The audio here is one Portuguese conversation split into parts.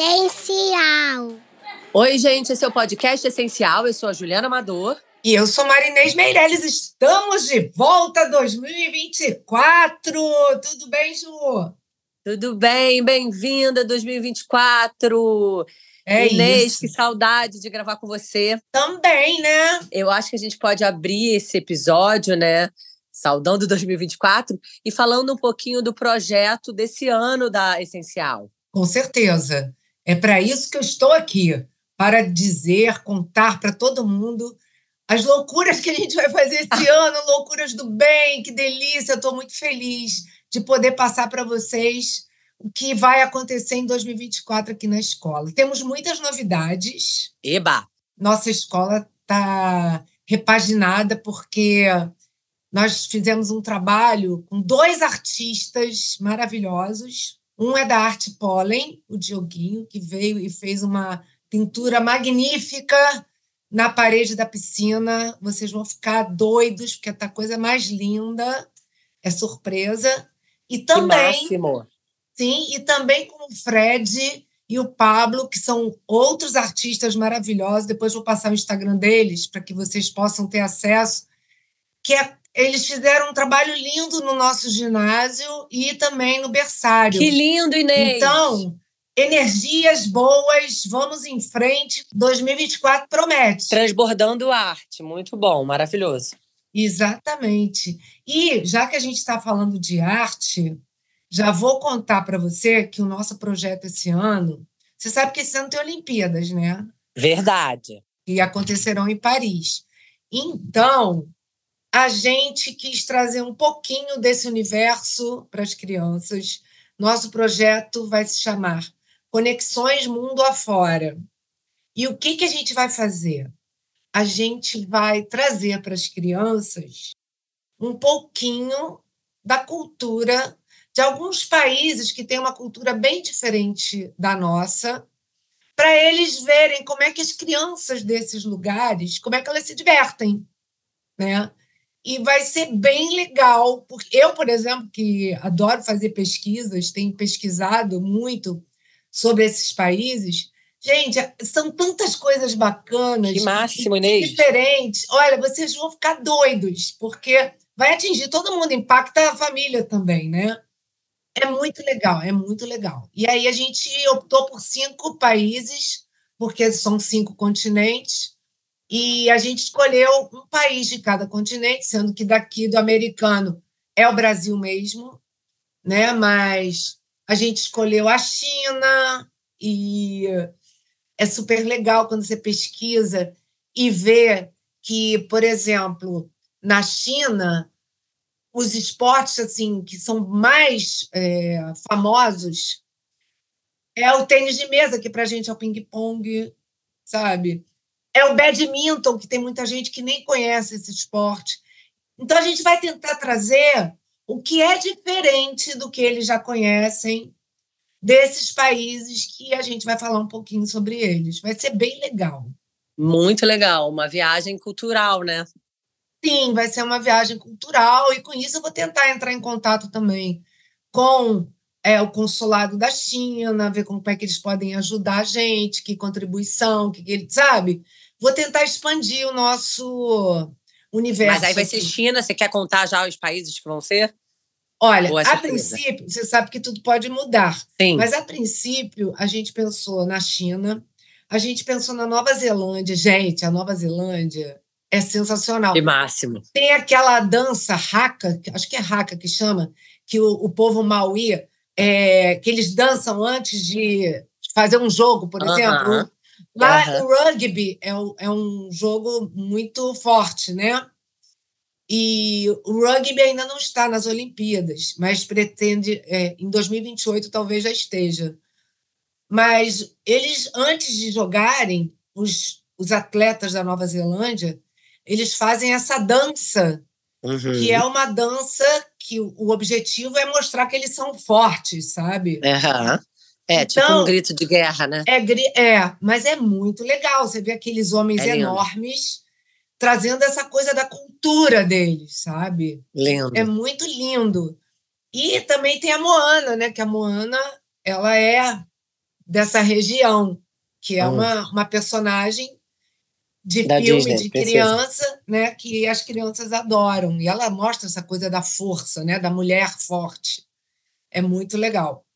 essencial. Oi, gente, esse é o podcast Essencial. Eu sou a Juliana Amador. E eu sou Marinês Meirelles. Estamos de volta 2024. Tudo bem, Ju? Tudo bem, bem-vinda 2024. É Inês, isso. que saudade de gravar com você. Também, né? Eu acho que a gente pode abrir esse episódio, né? Saudando 2024 e falando um pouquinho do projeto desse ano da Essencial. Com certeza. É para isso que eu estou aqui para dizer, contar para todo mundo as loucuras que a gente vai fazer esse ano, loucuras do bem, que delícia. Estou muito feliz de poder passar para vocês o que vai acontecer em 2024 aqui na escola. Temos muitas novidades. Eba! Nossa escola está repaginada porque nós fizemos um trabalho com dois artistas maravilhosos. Um é da Arte Pólen, o Dioguinho, que veio e fez uma pintura magnífica na parede da piscina. Vocês vão ficar doidos, porque tá a coisa mais linda. É surpresa. E também, sim, e também com o Fred e o Pablo, que são outros artistas maravilhosos. Depois vou passar o Instagram deles para que vocês possam ter acesso. Que é, eles fizeram um trabalho lindo no nosso ginásio e também no berçário. Que lindo, Inês! Então, energias boas, vamos em frente. 2024 promete. Transbordando arte. Muito bom, maravilhoso. Exatamente. E já que a gente está falando de arte, já vou contar para você que o nosso projeto esse ano. Você sabe que esse ano tem Olimpíadas, né? Verdade. E acontecerão em Paris. Então, a gente quis trazer um pouquinho desse universo para as crianças. Nosso projeto vai se chamar Conexões Mundo Afora. E o que, que a gente vai fazer? A gente vai trazer para as crianças um pouquinho da cultura de alguns países que têm uma cultura bem diferente da nossa, para eles verem como é que as crianças desses lugares, como é que elas se divertem, né? E vai ser bem legal, porque eu, por exemplo, que adoro fazer pesquisas, tenho pesquisado muito sobre esses países. Gente, são tantas coisas bacanas, Que máximo, Inês. diferentes. Olha, vocês vão ficar doidos, porque vai atingir todo mundo, impacta a família também, né? É muito legal, é muito legal. E aí a gente optou por cinco países, porque são cinco continentes, e a gente escolheu um país de cada continente, sendo que daqui do americano é o Brasil mesmo, né? Mas a gente escolheu a China e é super legal quando você pesquisa e vê que, por exemplo, na China os esportes assim que são mais é, famosos é o tênis de mesa, que para a gente é o ping-pong, sabe? É o badminton, que tem muita gente que nem conhece esse esporte. Então a gente vai tentar trazer o que é diferente do que eles já conhecem desses países que a gente vai falar um pouquinho sobre eles. Vai ser bem legal. Muito legal. Uma viagem cultural, né? Sim, vai ser uma viagem cultural e com isso eu vou tentar entrar em contato também com é, o consulado da China, ver como é que eles podem ajudar a gente, que contribuição, que, ele sabe. Vou tentar expandir o nosso universo. Mas aí vai ser. China. Você quer contar já os países que vão ser? Olha, a princípio, você sabe que tudo pode mudar, Sim. mas a princípio a gente pensou na China, a gente pensou na Nova Zelândia. Gente, a Nova Zelândia é sensacional. Que máximo. Tem aquela dança raca, acho que é raca que chama, que o, o povo Maui, é, que eles dançam antes de fazer um jogo, por Aham. exemplo. Lá Aham. o rugby é, um- é um jogo muito forte, né? E o rugby ainda não está nas Olimpíadas, mas pretende, é, em 2028 talvez já esteja. Mas eles, antes de jogarem, os, os atletas da Nova Zelândia, eles fazem essa dança Uhum. que é uma dança que o objetivo é mostrar que eles são fortes, sabe? Aham. É, tipo Então- um grito de guerra, né? É, é, mas é muito legal. Você vê aqueles homens É enormes trazendo essa coisa da cultura deles, sabe? Lindo. É muito lindo. E também tem a Moana, né? Que a Moana, ela é dessa região, que é hum. uma, uma personagem de da filme Disney, de criança, né, que as crianças adoram. E ela mostra essa coisa da força, né, da mulher forte. É muito legal.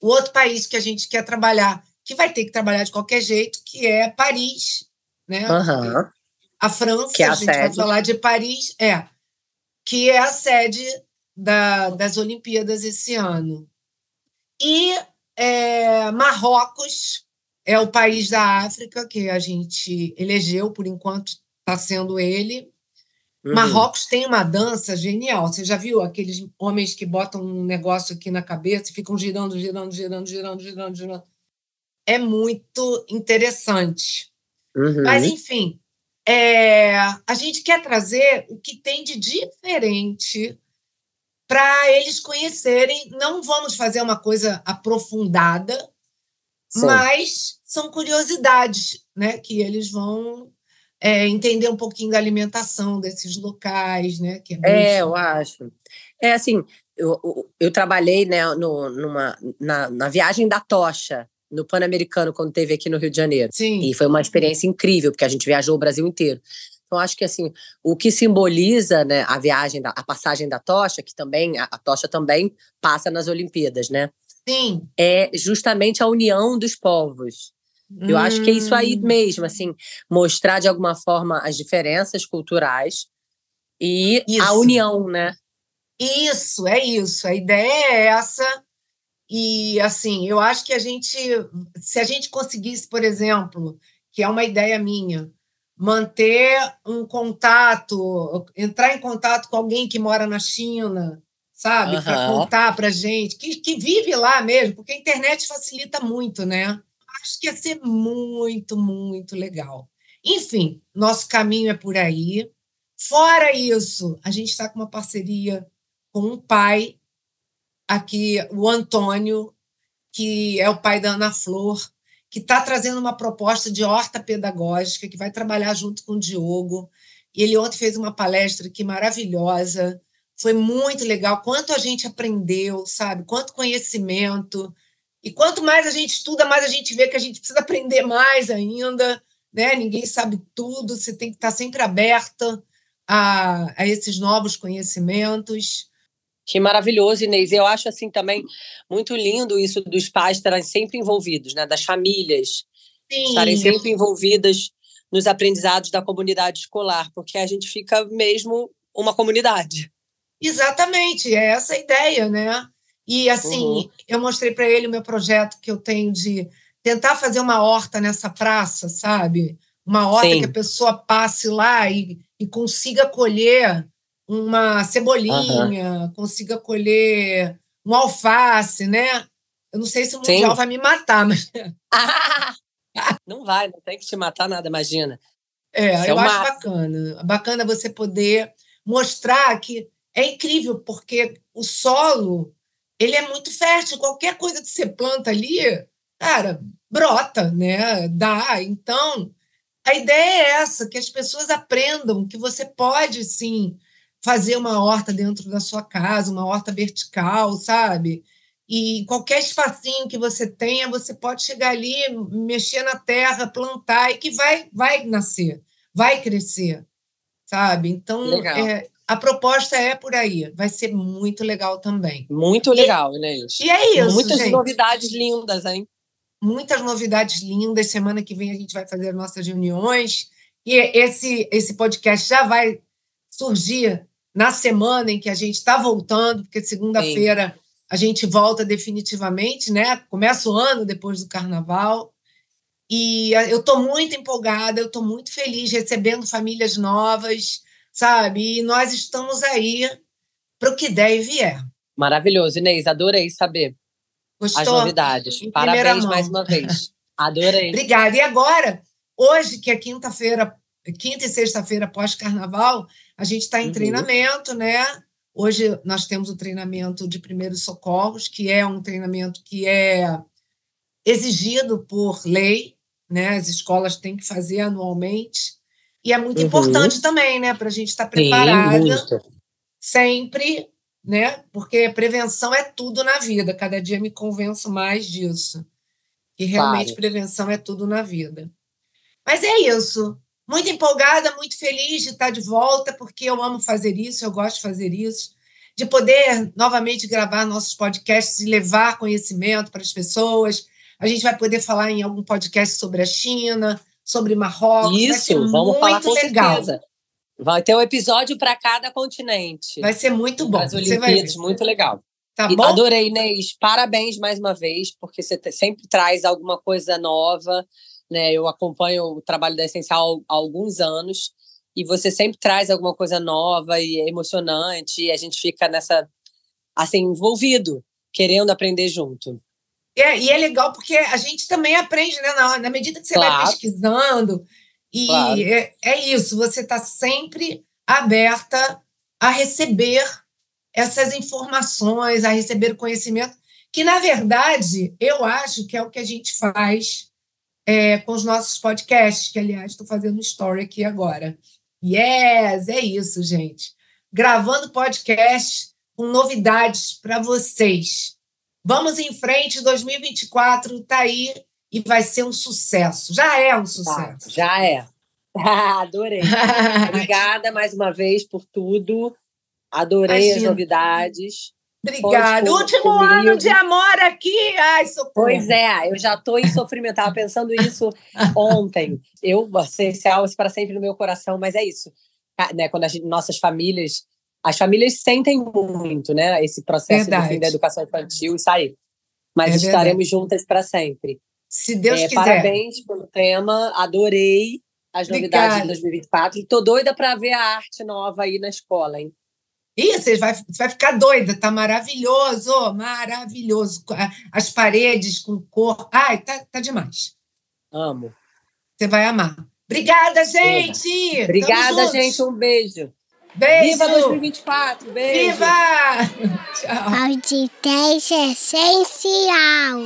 O outro país que a gente quer trabalhar, que vai ter que trabalhar de qualquer jeito, que é Paris, né? Uhum. A França, que é a, a gente sede. vai falar de Paris, é, que é a sede da, das Olimpíadas esse ano. E é, Marrocos é o país da África que a gente elegeu, por enquanto está sendo ele. Uhum. Marrocos tem uma dança genial. Você já viu aqueles homens que botam um negócio aqui na cabeça e ficam girando, girando, girando, girando, girando, girando? É muito interessante. Uhum. Mas, enfim, é, a gente quer trazer o que tem de diferente para eles conhecerem. Não vamos fazer uma coisa aprofundada, Sim. mas são curiosidades né, que eles vão é, entender um pouquinho da alimentação desses locais, né? Que é, é eu acho. É assim, eu, eu, eu trabalhei né, no, numa, na, na viagem da tocha no Pan-Americano, quando teve aqui no Rio de Janeiro. Sim. E foi uma experiência incrível, porque a gente viajou o Brasil inteiro. Então, acho que assim, o que simboliza né, a viagem, da, a passagem da tocha, que também, a, a tocha também passa nas Olimpíadas, né? Sim. É justamente a união dos povos. Eu hum. acho que é isso aí hum. mesmo, assim, mostrar de alguma forma as diferenças culturais e isso. a união, né? Isso, é isso. A ideia é essa. E, assim, eu acho que a gente, se a gente conseguisse, por exemplo, que é uma ideia minha, manter um contato, entrar em contato com alguém que mora na China, sabe? Uhum. Para contar para gente, que, que vive lá mesmo, porque a internet facilita muito, né? Acho que ia ser muito, muito legal. Enfim, nosso caminho é por aí. Fora isso, a gente está com uma parceria com um pai aqui, o Antônio, que é o pai da Ana Flor, que está trazendo uma proposta de horta pedagógica, que vai trabalhar junto com o Diogo. E ele ontem fez uma palestra aqui maravilhosa, foi muito legal. Quanto a gente aprendeu, sabe? Quanto conhecimento. E quanto mais a gente estuda, mais a gente vê que a gente precisa aprender mais ainda. Né? Ninguém sabe tudo, você tem que estar sempre aberta a, a esses novos conhecimentos. Que maravilhoso, Inês. Eu acho assim também muito lindo isso dos pais estarem sempre envolvidos, né? Das famílias Sim. estarem sempre envolvidas nos aprendizados da comunidade escolar, porque a gente fica mesmo uma comunidade. Exatamente, é essa a ideia, né? E assim, uhum. eu mostrei para ele o meu projeto que eu tenho de tentar fazer uma horta nessa praça, sabe? Uma horta Sim. que a pessoa passe lá e, e consiga colher uma cebolinha, uhum. consiga colher um alface, né? Eu não sei se o mundial Sim. vai me matar, mas. não vai, não tem que te matar nada, imagina. É, Isso é eu é acho bacana. Bacana você poder mostrar que é incrível, porque o solo ele é muito fértil. Qualquer coisa que você planta ali, cara, brota, né? Dá. Então, a ideia é essa, que as pessoas aprendam que você pode, sim, fazer uma horta dentro da sua casa, uma horta vertical, sabe? E qualquer espacinho que você tenha, você pode chegar ali, mexer na terra, plantar e que vai, vai nascer, vai crescer, sabe? Então, é, a proposta é por aí. Vai ser muito legal também. Muito legal, né? E é isso. Muitas gente. novidades lindas, hein? Muitas novidades lindas. Semana que vem a gente vai fazer nossas reuniões. E esse, esse podcast já vai surgir na semana em que a gente está voltando, porque segunda-feira a gente volta definitivamente, né? Começa o ano depois do carnaval. E eu estou muito empolgada, eu estou muito feliz recebendo famílias novas sabe? E nós estamos aí para o que der e vier. Maravilhoso, Inês, adorei saber Gostou? as novidades. Parabéns mais uma vez. Adorei. Obrigada. E agora, hoje, que é quinta-feira, quinta e sexta-feira pós-carnaval, a gente está em uhum. treinamento, né? Hoje nós temos o treinamento de primeiros socorros, que é um treinamento que é exigido por lei, né? As escolas têm que fazer anualmente. E é muito uhum. importante também, né, para a gente estar tá preparada Sim, sempre, né? Porque prevenção é tudo na vida. Cada dia me convenço mais disso. Que realmente prevenção é tudo na vida. Mas é isso. Muito empolgada, muito feliz de estar de volta, porque eu amo fazer isso, eu gosto de fazer isso, de poder novamente gravar nossos podcasts e levar conhecimento para as pessoas. A gente vai poder falar em algum podcast sobre a China, sobre Marrocos. Isso, vamos falar com legal. certeza. Vai ter um episódio para cada continente. Vai ser muito bom. As Olimpíadas, muito legal. Tá bom? Adorei, Inês. Parabéns mais uma vez, porque você sempre traz alguma coisa nova. Né? Eu acompanho o trabalho da Essencial há alguns anos e você sempre traz alguma coisa nova e emocionante e a gente fica nessa assim envolvido, querendo aprender junto. É, e é legal porque a gente também aprende, né? Na, na medida que você claro. vai pesquisando. E claro. é, é isso, você está sempre aberta a receber essas informações, a receber conhecimento, que, na verdade, eu acho que é o que a gente faz é, com os nossos podcasts, que, aliás, estou fazendo um story aqui agora. Yes, é isso, gente. Gravando podcast com novidades para vocês. Vamos em frente, 2024 está aí e vai ser um sucesso. Já é um sucesso. Tá, já é. Adorei. Obrigada mais uma vez por tudo. Adorei Imagina. as novidades. Obrigada. Último comigo. ano de amor aqui. Ai, socorro. Pois é, eu já estou em sofrimento. Estava pensando isso ontem. Eu, essencial para sempre no meu coração, mas é isso. Né, quando gente, nossas famílias, as famílias sentem muito, né? Esse processo do fim da educação infantil e sair. Mas é estaremos juntas para sempre. Se Deus é, quiser. Parabéns pelo tema, adorei as Obrigada. novidades de 2024. Estou doida para ver a arte nova aí na escola, hein? Ih, você vai, vai ficar doida, tá maravilhoso, maravilhoso. As paredes com cor. Ai, tá, tá demais. Amo. Você vai amar. Obrigada, gente! Obrigada, gente. Um beijo. Beijo! Viva 2024! Beijo! Viva! Tchau! Audiência essencial.